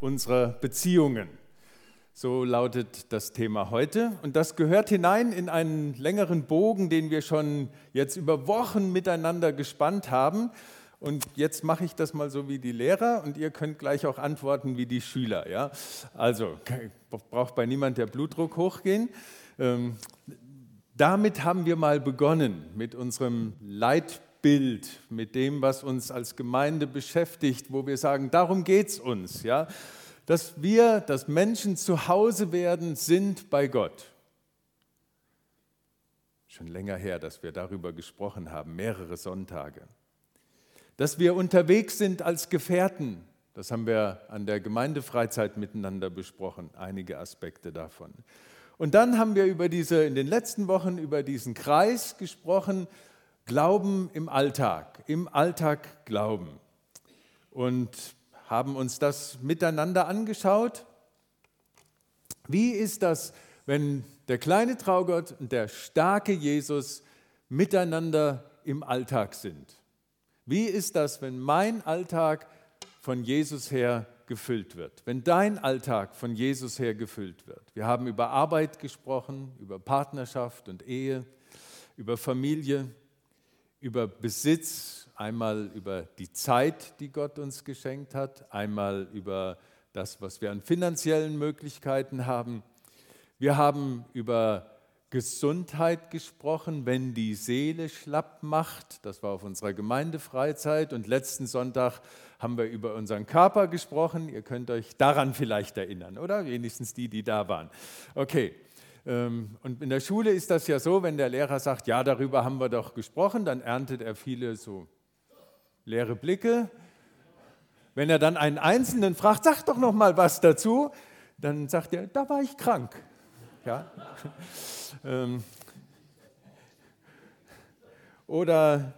unserer Beziehungen. So lautet das Thema heute. Und das gehört hinein in einen längeren Bogen, den wir schon jetzt über Wochen miteinander gespannt haben. Und jetzt mache ich das mal so wie die Lehrer und ihr könnt gleich auch antworten wie die Schüler. Ja? Also braucht bei niemand der Blutdruck hochgehen. Ähm, damit haben wir mal begonnen mit unserem Leitbild, mit dem, was uns als Gemeinde beschäftigt, wo wir sagen, darum geht es uns. Ja? Dass wir, dass Menschen zu Hause werden, sind bei Gott. Schon länger her, dass wir darüber gesprochen haben, mehrere Sonntage dass wir unterwegs sind als Gefährten. Das haben wir an der Gemeindefreizeit miteinander besprochen, einige Aspekte davon. Und dann haben wir über diese, in den letzten Wochen über diesen Kreis gesprochen, Glauben im Alltag, im Alltag Glauben. Und haben uns das miteinander angeschaut. Wie ist das, wenn der kleine Traugott und der starke Jesus miteinander im Alltag sind? Wie ist das, wenn mein Alltag von Jesus her gefüllt wird? Wenn dein Alltag von Jesus her gefüllt wird? Wir haben über Arbeit gesprochen, über Partnerschaft und Ehe, über Familie, über Besitz, einmal über die Zeit, die Gott uns geschenkt hat, einmal über das, was wir an finanziellen Möglichkeiten haben. Wir haben über Gesundheit gesprochen, wenn die Seele schlapp macht. Das war auf unserer Gemeindefreizeit. Und letzten Sonntag haben wir über unseren Körper gesprochen. Ihr könnt euch daran vielleicht erinnern, oder? Wenigstens die, die da waren. Okay. Ähm, und in der Schule ist das ja so, wenn der Lehrer sagt, ja, darüber haben wir doch gesprochen, dann erntet er viele so leere Blicke. Wenn er dann einen Einzelnen fragt, sag doch noch mal was dazu, dann sagt er, da war ich krank. Ja? Ähm, oder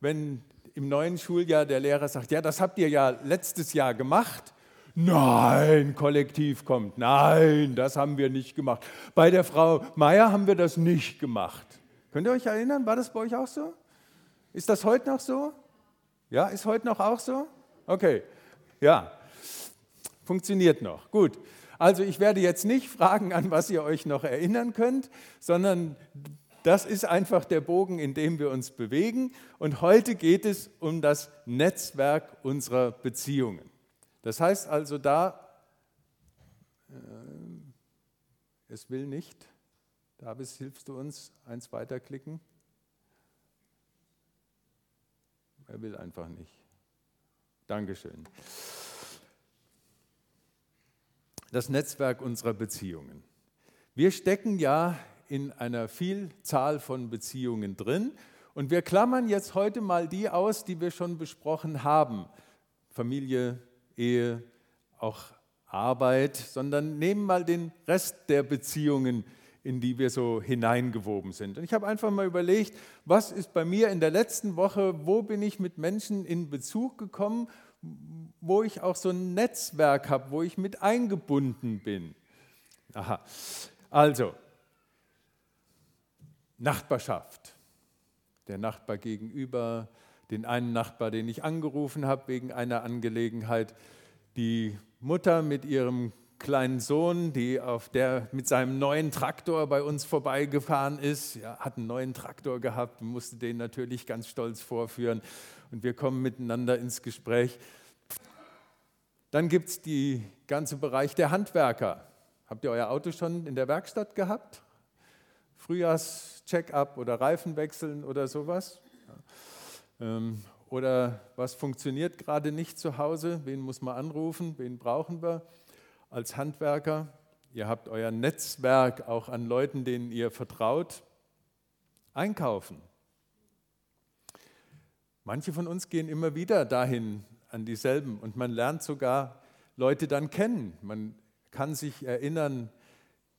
wenn im neuen Schuljahr der Lehrer sagt, ja, das habt ihr ja letztes Jahr gemacht. Nein, kollektiv kommt. Nein, das haben wir nicht gemacht. Bei der Frau Meier haben wir das nicht gemacht. Könnt ihr euch erinnern? War das bei euch auch so? Ist das heute noch so? Ja, ist heute noch auch so? Okay, ja, funktioniert noch. Gut. Also ich werde jetzt nicht fragen, an was ihr euch noch erinnern könnt, sondern das ist einfach der Bogen, in dem wir uns bewegen. Und heute geht es um das Netzwerk unserer Beziehungen. Das heißt also da, äh, es will nicht. David, hilfst du uns eins weiterklicken? Er will einfach nicht. Dankeschön das Netzwerk unserer Beziehungen. Wir stecken ja in einer Vielzahl von Beziehungen drin und wir klammern jetzt heute mal die aus, die wir schon besprochen haben. Familie, Ehe, auch Arbeit, sondern nehmen mal den Rest der Beziehungen, in die wir so hineingewoben sind. Und ich habe einfach mal überlegt, was ist bei mir in der letzten Woche, wo bin ich mit Menschen in Bezug gekommen wo ich auch so ein Netzwerk habe, wo ich mit eingebunden bin. Aha. Also, Nachbarschaft. Der Nachbar gegenüber, den einen Nachbar, den ich angerufen habe wegen einer Angelegenheit, die Mutter mit ihrem kleinen Sohn, die auf der mit seinem neuen Traktor bei uns vorbeigefahren ist, ja, hat einen neuen Traktor gehabt, musste den natürlich ganz stolz vorführen und wir kommen miteinander ins Gespräch. Dann gibt es den ganzen Bereich der Handwerker. Habt ihr euer Auto schon in der Werkstatt gehabt? Frühjahrs-Check-up oder Reifenwechseln oder sowas? Ähm, oder was funktioniert gerade nicht zu Hause? Wen muss man anrufen? Wen brauchen wir als Handwerker? Ihr habt euer Netzwerk auch an Leuten, denen ihr vertraut. Einkaufen. Manche von uns gehen immer wieder dahin, an dieselben. Und man lernt sogar Leute dann kennen. Man kann sich erinnern,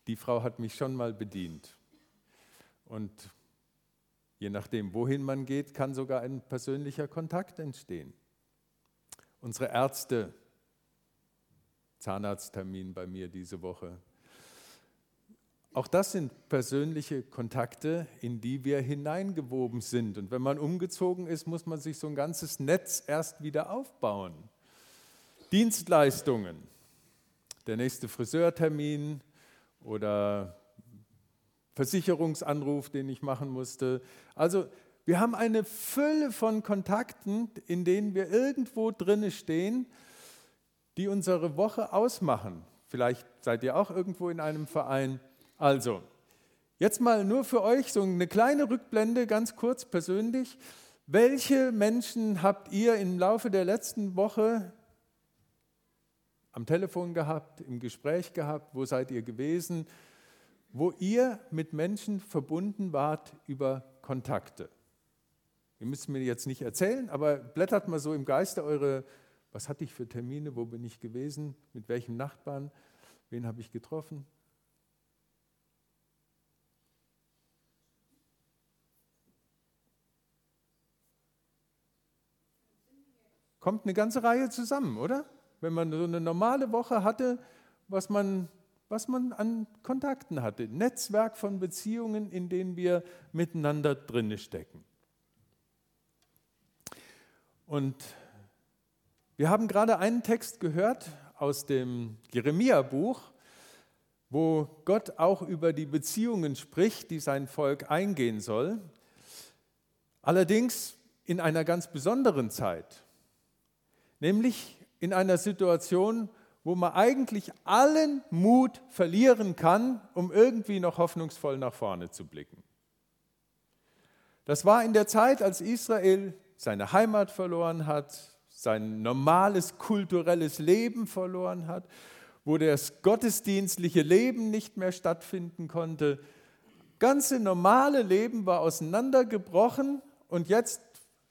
die Frau hat mich schon mal bedient. Und je nachdem, wohin man geht, kann sogar ein persönlicher Kontakt entstehen. Unsere Ärzte, Zahnarzttermin bei mir diese Woche, auch das sind persönliche Kontakte, in die wir hineingewoben sind. Und wenn man umgezogen ist, muss man sich so ein ganzes Netz erst wieder aufbauen. Dienstleistungen, der nächste Friseurtermin oder Versicherungsanruf, den ich machen musste. Also wir haben eine Fülle von Kontakten, in denen wir irgendwo drinne stehen, die unsere Woche ausmachen. Vielleicht seid ihr auch irgendwo in einem Verein. Also, jetzt mal nur für euch so eine kleine Rückblende, ganz kurz persönlich. Welche Menschen habt ihr im Laufe der letzten Woche am Telefon gehabt, im Gespräch gehabt? Wo seid ihr gewesen? Wo ihr mit Menschen verbunden wart über Kontakte? Ihr müsst mir jetzt nicht erzählen, aber blättert mal so im Geiste eure, was hatte ich für Termine, wo bin ich gewesen, mit welchem Nachbarn, wen habe ich getroffen? kommt eine ganze Reihe zusammen, oder? Wenn man so eine normale Woche hatte, was man, was man an Kontakten hatte. Netzwerk von Beziehungen, in denen wir miteinander drinne stecken. Und wir haben gerade einen Text gehört aus dem Jeremia-Buch, wo Gott auch über die Beziehungen spricht, die sein Volk eingehen soll. Allerdings in einer ganz besonderen Zeit nämlich in einer Situation, wo man eigentlich allen Mut verlieren kann, um irgendwie noch hoffnungsvoll nach vorne zu blicken. Das war in der Zeit, als Israel seine Heimat verloren hat, sein normales kulturelles Leben verloren hat, wo das gottesdienstliche Leben nicht mehr stattfinden konnte. Ganze normale Leben war auseinandergebrochen und jetzt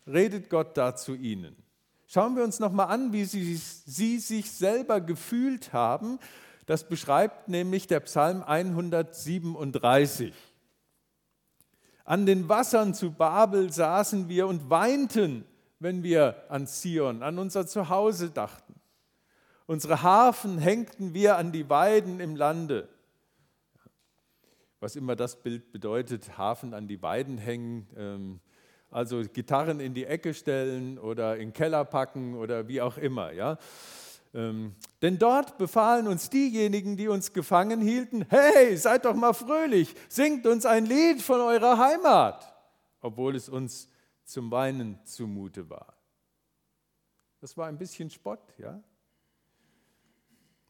redet Gott da zu ihnen. Schauen wir uns nochmal an, wie sie, sie sich selber gefühlt haben. Das beschreibt nämlich der Psalm 137. An den Wassern zu Babel saßen wir und weinten, wenn wir an Zion, an unser Zuhause dachten. Unsere Harfen hängten wir an die Weiden im Lande. Was immer das Bild bedeutet, Hafen an die Weiden hängen, ähm, also Gitarren in die Ecke stellen oder in den Keller packen oder wie auch immer. Ja? Ähm, denn dort befahlen uns diejenigen, die uns gefangen hielten, hey, seid doch mal fröhlich, singt uns ein Lied von eurer Heimat, obwohl es uns zum Weinen zumute war. Das war ein bisschen Spott, ja?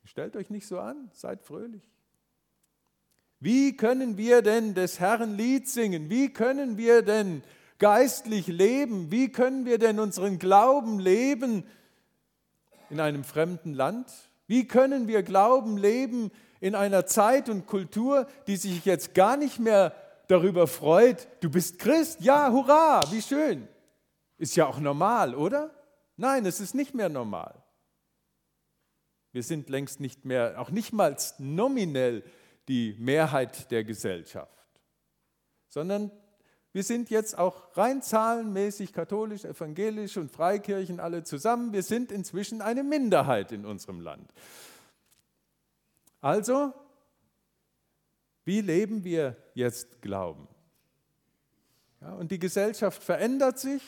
Stellt euch nicht so an, seid fröhlich. Wie können wir denn des Herrn Lied singen? Wie können wir denn geistlich leben? Wie können wir denn unseren Glauben leben in einem fremden Land? Wie können wir Glauben leben in einer Zeit und Kultur, die sich jetzt gar nicht mehr darüber freut, du bist Christ? Ja, hurra, wie schön. Ist ja auch normal, oder? Nein, es ist nicht mehr normal. Wir sind längst nicht mehr, auch nicht mal nominell die Mehrheit der Gesellschaft, sondern wir sind jetzt auch rein zahlenmäßig katholisch, evangelisch und Freikirchen alle zusammen. Wir sind inzwischen eine Minderheit in unserem Land. Also, wie leben wir jetzt Glauben? Ja, und die Gesellschaft verändert sich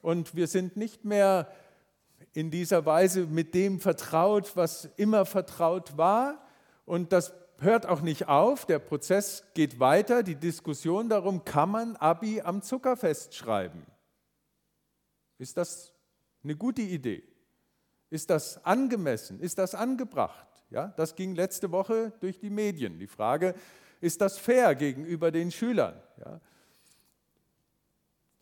und wir sind nicht mehr in dieser Weise mit dem vertraut, was immer vertraut war. Und das hört auch nicht auf, der Prozess geht weiter, die Diskussion darum, kann man Abi am Zuckerfest schreiben? Ist das eine gute Idee? Ist das angemessen? Ist das angebracht? Ja, das ging letzte Woche durch die Medien. Die Frage, ist das fair gegenüber den Schülern? Ja,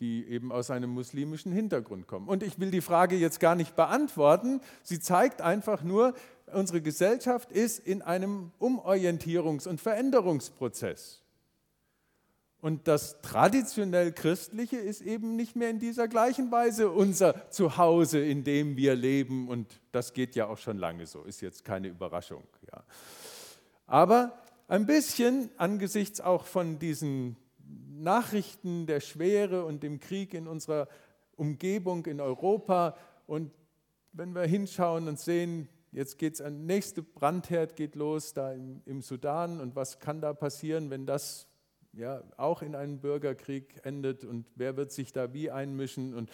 die eben aus einem muslimischen Hintergrund kommen. Und ich will die Frage jetzt gar nicht beantworten. Sie zeigt einfach nur, unsere Gesellschaft ist in einem Umorientierungs- und Veränderungsprozess. Und das traditionell Christliche ist eben nicht mehr in dieser gleichen Weise unser Zuhause, in dem wir leben. Und das geht ja auch schon lange so, ist jetzt keine Überraschung. Ja. Aber ein bisschen angesichts auch von diesen Nachrichten der Schwere und dem Krieg in unserer Umgebung in Europa. Und wenn wir hinschauen und sehen, jetzt geht es, der nächste Brandherd geht los da im, im, Sudan. Und was kann da passieren, wenn das ja auch in einen Bürgerkrieg endet? Und wer wird sich da wie einmischen? Und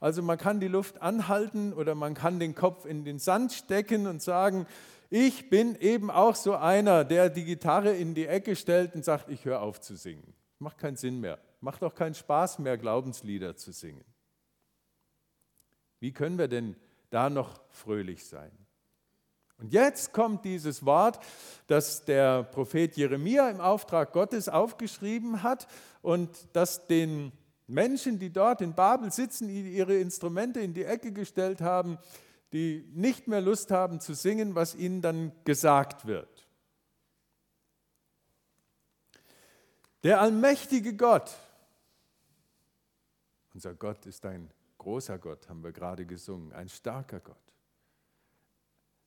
Also man kann die Luft anhalten oder man kann den Kopf in den Sand stecken und sagen, ich bin eben auch so einer, der die Gitarre in die Ecke stellt und sagt, ich höre auf zu singen. Macht keinen Sinn mehr. Macht auch keinen Spaß mehr, Glaubenslieder zu singen. Wie können wir denn da noch fröhlich sein? Und jetzt kommt dieses Wort, das der Prophet Jeremia im Auftrag Gottes aufgeschrieben hat und das den Menschen, die dort in Babel sitzen, ihre Instrumente in die Ecke gestellt haben, die nicht mehr Lust haben zu singen, was ihnen dann gesagt wird. Der allmächtige Gott, unser Gott ist ein großer Gott, haben wir gerade gesungen, ein starker Gott,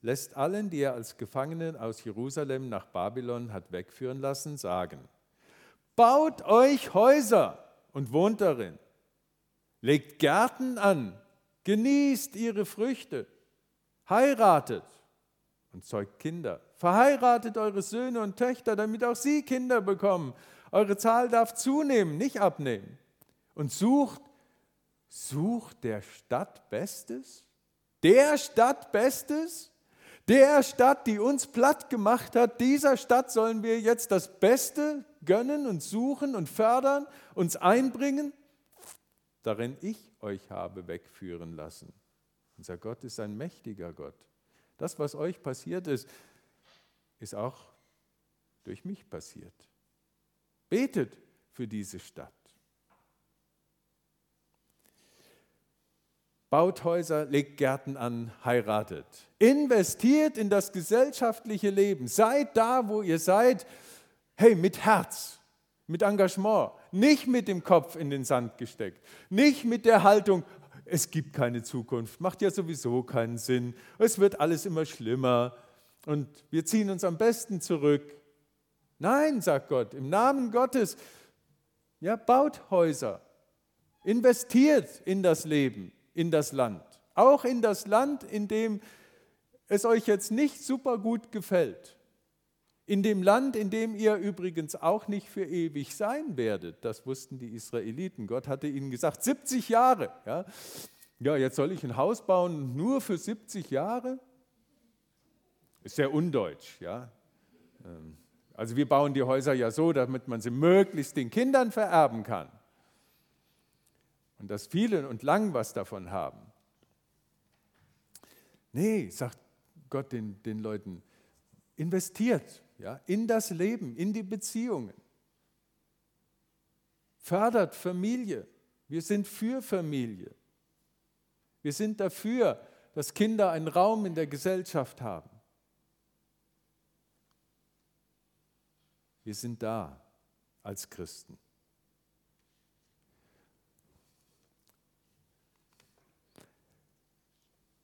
lässt allen, die er als Gefangenen aus Jerusalem nach Babylon hat wegführen lassen, sagen, baut euch Häuser und wohnt darin, legt Gärten an, genießt ihre Früchte, heiratet und zeugt Kinder. Verheiratet eure Söhne und Töchter, damit auch sie Kinder bekommen. Eure Zahl darf zunehmen, nicht abnehmen. Und sucht, sucht der Stadt Bestes? Der Stadt Bestes? Der Stadt, die uns platt gemacht hat, dieser Stadt sollen wir jetzt das Beste gönnen und suchen und fördern, uns einbringen, darin ich euch habe wegführen lassen. Unser Gott ist ein mächtiger Gott. Das, was euch passiert ist, ist auch durch mich passiert. Betet für diese Stadt. Baut Häuser, legt Gärten an, heiratet. Investiert in das gesellschaftliche Leben. Seid da, wo ihr seid. Hey, mit Herz, mit Engagement. Nicht mit dem Kopf in den Sand gesteckt. Nicht mit der Haltung, es gibt keine Zukunft, macht ja sowieso keinen Sinn, es wird alles immer schlimmer und wir ziehen uns am besten zurück. Nein, sagt Gott, im Namen Gottes, ja, baut Häuser, investiert in das Leben, in das Land, auch in das Land, in dem es euch jetzt nicht super gut gefällt. In dem Land, in dem ihr übrigens auch nicht für ewig sein werdet. Das wussten die Israeliten. Gott hatte ihnen gesagt, 70 Jahre. Ja, ja jetzt soll ich ein Haus bauen nur für 70 Jahre? Ist sehr undeutsch. Ja. Ähm, also wir bauen die Häuser ja so, damit man sie möglichst den Kindern vererben kann. Und dass viele und lang was davon haben. Nee, sagt Gott den, den Leuten, investiert ja, in das Leben, in die Beziehungen. Fördert Familie. Wir sind für Familie. Wir sind dafür, dass Kinder einen Raum in der Gesellschaft haben. Wir sind da als Christen.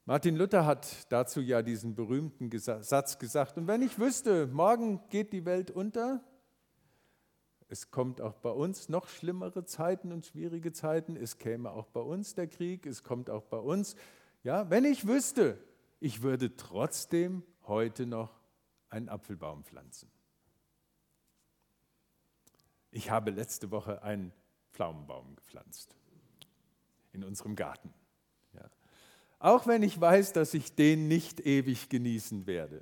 Martin Luther hat dazu ja diesen berühmten Satz gesagt, und wenn ich wüsste, morgen geht die Welt unter, es kommt auch bei uns noch schlimmere Zeiten und schwierige Zeiten, es käme auch bei uns der Krieg, es kommt auch bei uns, ja, wenn ich wüsste, ich würde trotzdem heute noch einen Apfelbaum pflanzen. Ich habe letzte Woche einen Pflaumenbaum gepflanzt in unserem Garten. Auch wenn ich weiß, dass ich den nicht ewig genießen werde.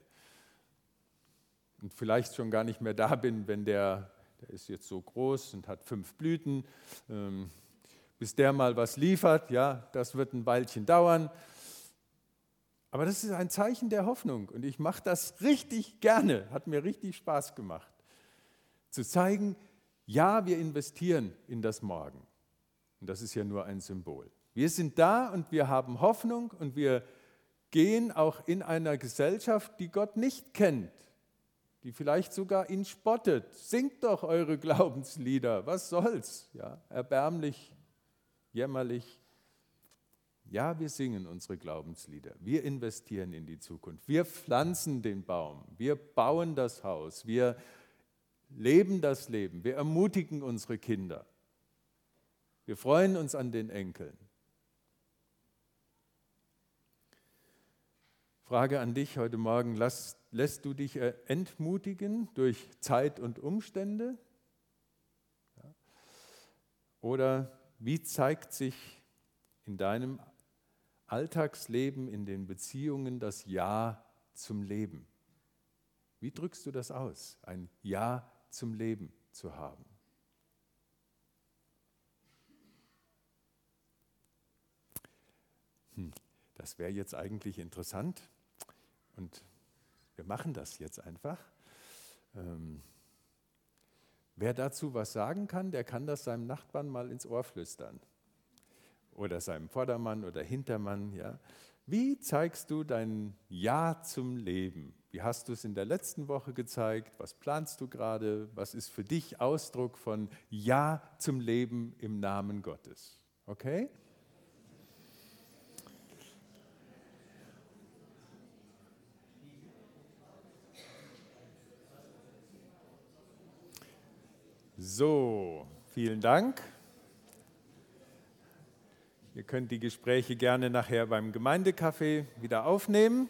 Und vielleicht schon gar nicht mehr da bin, wenn der, der ist jetzt so groß und hat fünf Blüten, ähm, bis der mal was liefert, ja, das wird ein Weilchen dauern. Aber das ist ein Zeichen der Hoffnung und ich mache das richtig gerne, hat mir richtig Spaß gemacht. Zu zeigen, ja, wir investieren in das Morgen. Und das ist ja nur ein Symbol. Wir sind da und wir haben Hoffnung und wir gehen auch in einer Gesellschaft, die Gott nicht kennt, die vielleicht sogar ihn spottet. Singt doch eure Glaubenslieder, was soll's? Ja, erbärmlich, jämmerlich. Ja, wir singen unsere Glaubenslieder. Wir investieren in die Zukunft. Wir pflanzen den Baum. Wir bauen das Haus. Wir leben das Leben. Wir ermutigen unsere Kinder. Wir freuen uns an den Enkeln. Frage an dich heute Morgen, lässt, lässt du dich äh, entmutigen durch Zeit und Umstände? Oder wie zeigt sich in deinem Alltagsleben, in den Beziehungen das Ja zum Leben? Wie drückst du das aus, ein Ja zum Leben zu haben? Hm, das wäre jetzt eigentlich interessant und wir machen das jetzt einfach. Ähm, wer dazu was sagen kann, der kann das seinem Nachbarn mal ins Ohr flüstern. Oder seinem Vordermann oder Hintermann. Ja. Wie zeigst du dein Ja zum Leben? Wie hast du es in der letzten Woche gezeigt? Was planst du gerade? Was ist für dich Ausdruck von Ja zum Leben im Namen Gottes? Okay? So, vielen Dank. Ihr könnt die Gespräche gerne nachher beim Gemeindecafé wieder aufnehmen.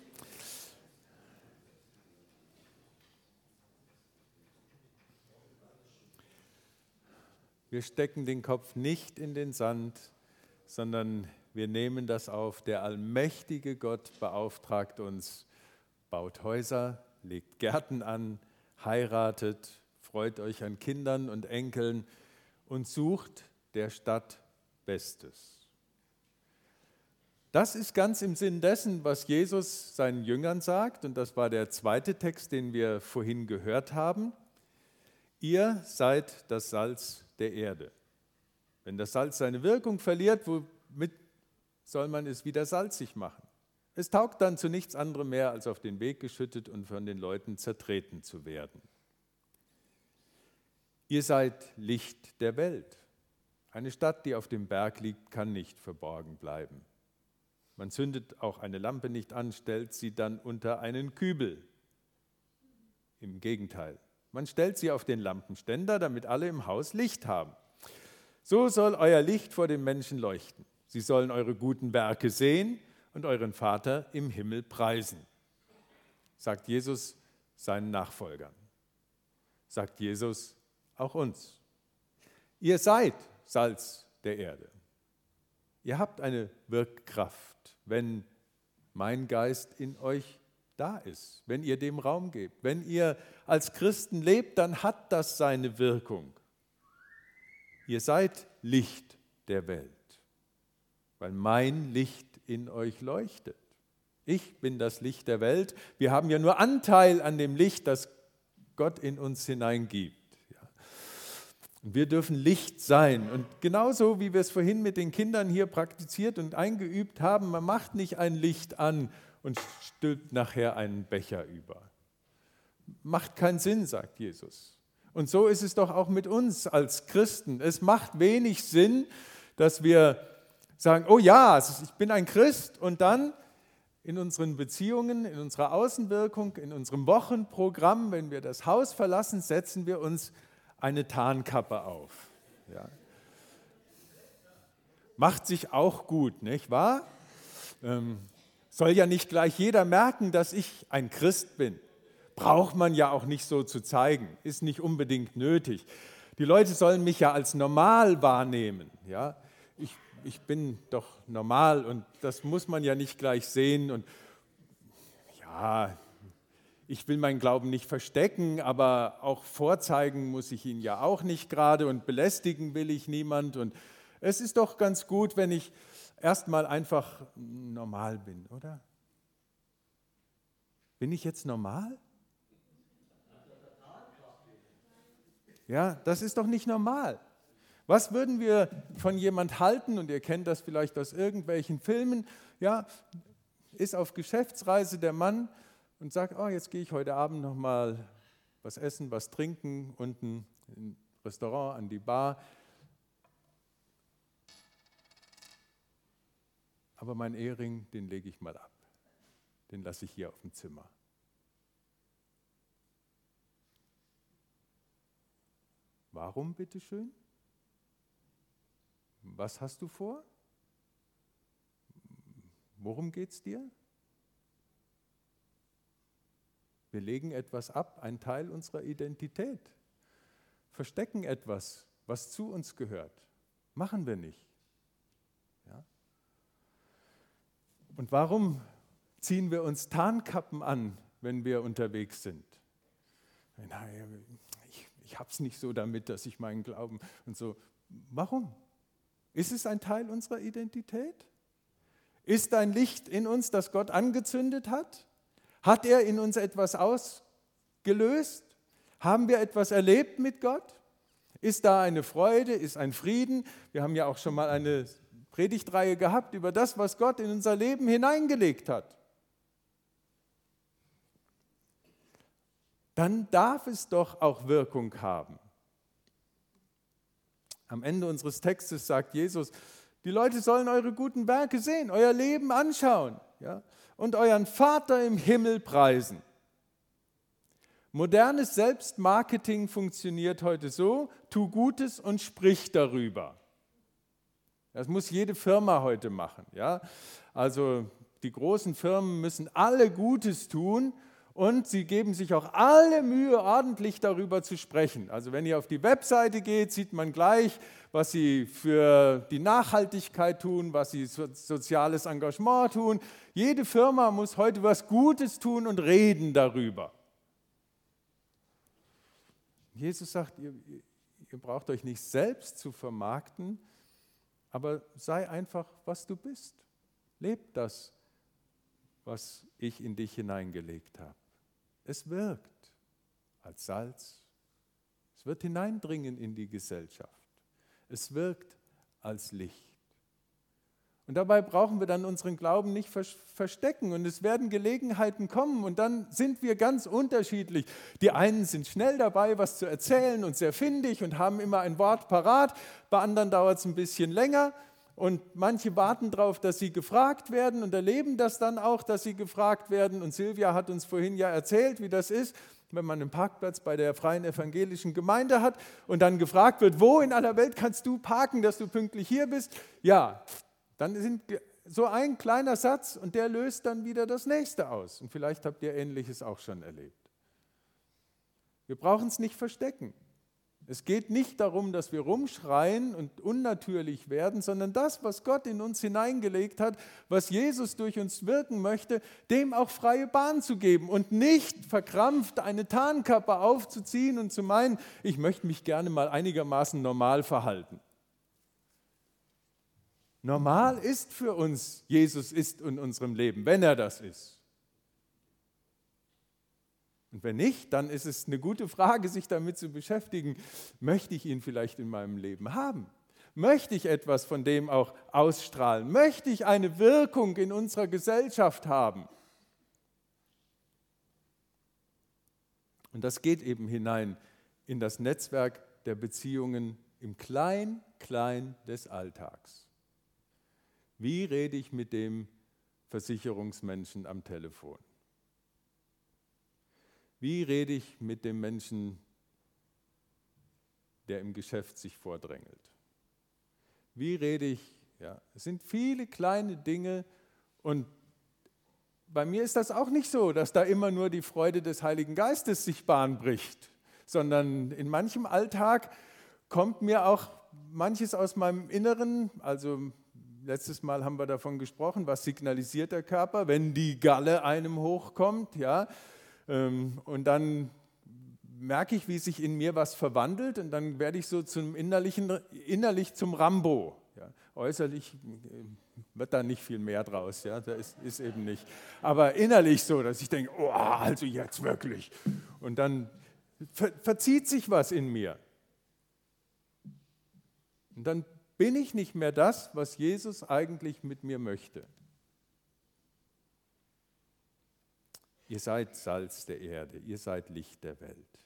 Wir stecken den Kopf nicht in den Sand, sondern wir nehmen das auf. Der allmächtige Gott beauftragt uns, baut Häuser, legt Gärten an, heiratet, freut euch an Kindern und Enkeln und sucht der Stadt Bestes. Das ist ganz im Sinn dessen, was Jesus seinen Jüngern sagt, und das war der zweite Text, den wir vorhin gehört haben. Ihr seid das Salz der Erde. Wenn das Salz seine Wirkung verliert, womit soll man es wieder salzig machen? Es taugt dann zu nichts anderem mehr, als auf den Weg geschüttet und von den Leuten zertreten zu werden. Ihr seid Licht der Welt. Eine Stadt, die auf dem Berg liegt, kann nicht verborgen bleiben. Man zündet auch eine Lampe nicht an, stellt sie dann unter einen Kübel. Im Gegenteil, man stellt sie auf den Lampenständer, damit alle im Haus Licht haben. So soll euer Licht vor den Menschen leuchten. Sie sollen eure guten Werke sehen und euren Vater im Himmel preisen, sagt Jesus seinen Nachfolgern. Sagt Jesus auch uns. Ihr seid Salz der Erde. Ihr habt eine Wirkkraft, wenn mein Geist in euch da ist, wenn ihr dem Raum gebt. Wenn ihr als Christen lebt, dann hat das seine Wirkung. Ihr seid Licht der Welt, weil mein Licht in euch leuchtet. Ich bin das Licht der Welt. Wir haben ja nur Anteil an dem Licht, das Gott in uns hineingibt. Und wir dürfen Licht sein. Und genauso wie wir es vorhin mit den Kindern hier praktiziert und eingeübt haben, man macht nicht ein Licht an und stülpt nachher einen Becher über. Macht keinen Sinn, sagt Jesus. Und so ist es doch auch mit uns als Christen. Es macht wenig Sinn, dass wir sagen, oh ja, ich bin ein Christ und dann in unseren Beziehungen, in unserer Außenwirkung, in unserem Wochenprogramm, wenn wir das Haus verlassen, setzen wir uns eine Tarnkappe auf. Ja. Macht sich auch gut, nicht wahr? Ähm, soll ja nicht gleich jeder merken, dass ich ein Christ bin. Braucht man ja auch nicht so zu zeigen, ist nicht unbedingt nötig. Die Leute sollen mich ja als normal wahrnehmen. Ja? Ich, ich bin doch normal und das muss man ja nicht gleich sehen. Und ja, ich will meinen Glauben nicht verstecken, aber auch vorzeigen muss ich ihn ja auch nicht gerade und belästigen will ich niemand. Und es ist doch ganz gut, wenn ich erstmal einfach normal bin, oder? Bin ich jetzt normal? Ja, das ist doch nicht normal. Was würden wir von jemand halten, und ihr kennt das vielleicht aus irgendwelchen Filmen, ja, ist auf Geschäftsreise der Mann und sagt, oh, jetzt gehe ich heute Abend noch mal was essen, was trinken, unten im Restaurant, an die Bar. Aber mein Ehering, den lege ich mal ab. Den lasse ich hier auf dem Zimmer. Warum, bitteschön? Was hast du vor? Worum geht es dir? Wir legen etwas ab, ein Teil unserer Identität, verstecken etwas, was zu uns gehört. Machen wir nicht. Und warum ziehen wir uns Tarnkappen an, wenn wir unterwegs sind? Ich, ich habe es nicht so damit, dass ich meinen Glauben und so. Warum? Ist es ein Teil unserer Identität? Ist ein Licht in uns, das Gott angezündet hat? Hat er in uns etwas ausgelöst? Haben wir etwas erlebt mit Gott? Ist da eine Freude? Ist ein Frieden? Wir haben ja auch schon mal eine Predigtreihe gehabt über das, was Gott in unser Leben hineingelegt hat. Dann darf es doch auch Wirkung haben. Am Ende unseres Textes sagt Jesus, die Leute sollen eure guten Werke sehen, euer Leben anschauen ja, und euren Vater im Himmel preisen. Modernes Selbstmarketing funktioniert heute so, tu Gutes und sprich darüber. Das muss jede Firma heute machen. Ja? Also die großen Firmen müssen alle Gutes tun und sie geben sich auch alle Mühe, ordentlich darüber zu sprechen. Also wenn ihr auf die Webseite geht, sieht man gleich, was sie für die Nachhaltigkeit tun, was sie für soziales Engagement tun. Jede Firma muss heute was Gutes tun und reden darüber. Jesus sagt, ihr, ihr braucht euch nicht selbst zu vermarkten, aber sei einfach, was du bist. Leb das, was ich in dich hineingelegt habe. Es wirkt als Salz. Es wird hineindringen in die Gesellschaft. Es wirkt als Licht. Und dabei brauchen wir dann unseren Glauben nicht verstecken. Und es werden Gelegenheiten kommen und dann sind wir ganz unterschiedlich. Die einen sind schnell dabei, was zu erzählen und sehr findig und haben immer ein Wort parat. Bei anderen dauert es ein bisschen länger. Und manche warten darauf, dass sie gefragt werden und erleben das dann auch, dass sie gefragt werden. Und Silvia hat uns vorhin ja erzählt, wie das ist, wenn man einen Parkplatz bei der Freien Evangelischen Gemeinde hat und dann gefragt wird, wo in aller Welt kannst du parken, dass du pünktlich hier bist? Ja, dann sind so ein kleiner Satz und der löst dann wieder das nächste aus. Und vielleicht habt ihr Ähnliches auch schon erlebt. Wir brauchen es nicht verstecken. Es geht nicht darum, dass wir rumschreien und unnatürlich werden, sondern das, was Gott in uns hineingelegt hat, was Jesus durch uns wirken möchte, dem auch freie Bahn zu geben und nicht verkrampft eine Tarnkappe aufzuziehen und zu meinen, ich möchte mich gerne mal einigermaßen normal verhalten. Normal ist für uns, Jesus ist in unserem Leben, wenn er das ist. Und wenn nicht, dann ist es eine gute Frage, sich damit zu beschäftigen, möchte ich ihn vielleicht in meinem Leben haben? Möchte ich etwas von dem auch ausstrahlen? Möchte ich eine Wirkung in unserer Gesellschaft haben? Und das geht eben hinein in das Netzwerk der Beziehungen im Klein-Klein des Alltags. Wie rede ich mit dem Versicherungsmenschen am Telefon? Wie rede ich mit dem Menschen, der im Geschäft sich vordrängelt? Wie rede ich? Ja, es sind viele kleine Dinge und bei mir ist das auch nicht so, dass da immer nur die Freude des Heiligen Geistes sich Bahn bricht, sondern in manchem Alltag kommt mir auch manches aus meinem Inneren, also letztes Mal haben wir davon gesprochen, was signalisiert der Körper, wenn die Galle einem hochkommt, ja, ähm, und dann merke ich, wie sich in mir was verwandelt und dann werde ich so zum innerlichen, innerlich zum Rambo. Ja. Äußerlich äh, wird da nicht viel mehr draus, ja, da ist, ist eben nicht. Aber innerlich so, dass ich denke, oh, also jetzt wirklich. Und dann ver verzieht sich was in mir. Und dann bin ich nicht mehr das, was Jesus eigentlich mit mir möchte. Ihr seid Salz der Erde, ihr seid Licht der Welt.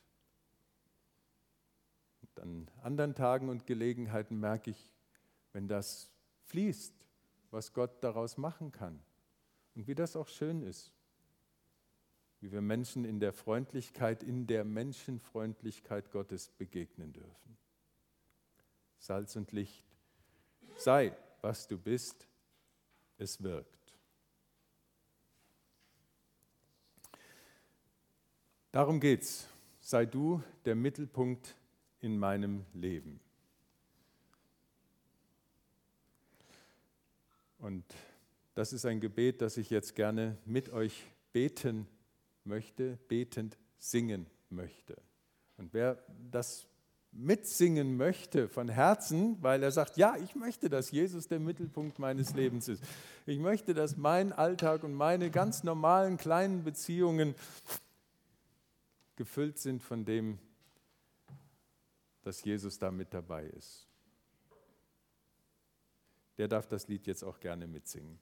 Und an anderen Tagen und Gelegenheiten merke ich, wenn das fließt, was Gott daraus machen kann und wie das auch schön ist, wie wir Menschen in der Freundlichkeit, in der Menschenfreundlichkeit Gottes begegnen dürfen. Salz und Licht Sei, was du bist, es wirkt. Darum geht's. Sei du der Mittelpunkt in meinem Leben. Und das ist ein Gebet, das ich jetzt gerne mit euch beten möchte, betend singen möchte. Und wer das mitsingen möchte von Herzen, weil er sagt, ja, ich möchte, dass Jesus der Mittelpunkt meines Lebens ist. Ich möchte, dass mein Alltag und meine ganz normalen kleinen Beziehungen gefüllt sind von dem, dass Jesus da mit dabei ist. Der darf das Lied jetzt auch gerne mitsingen.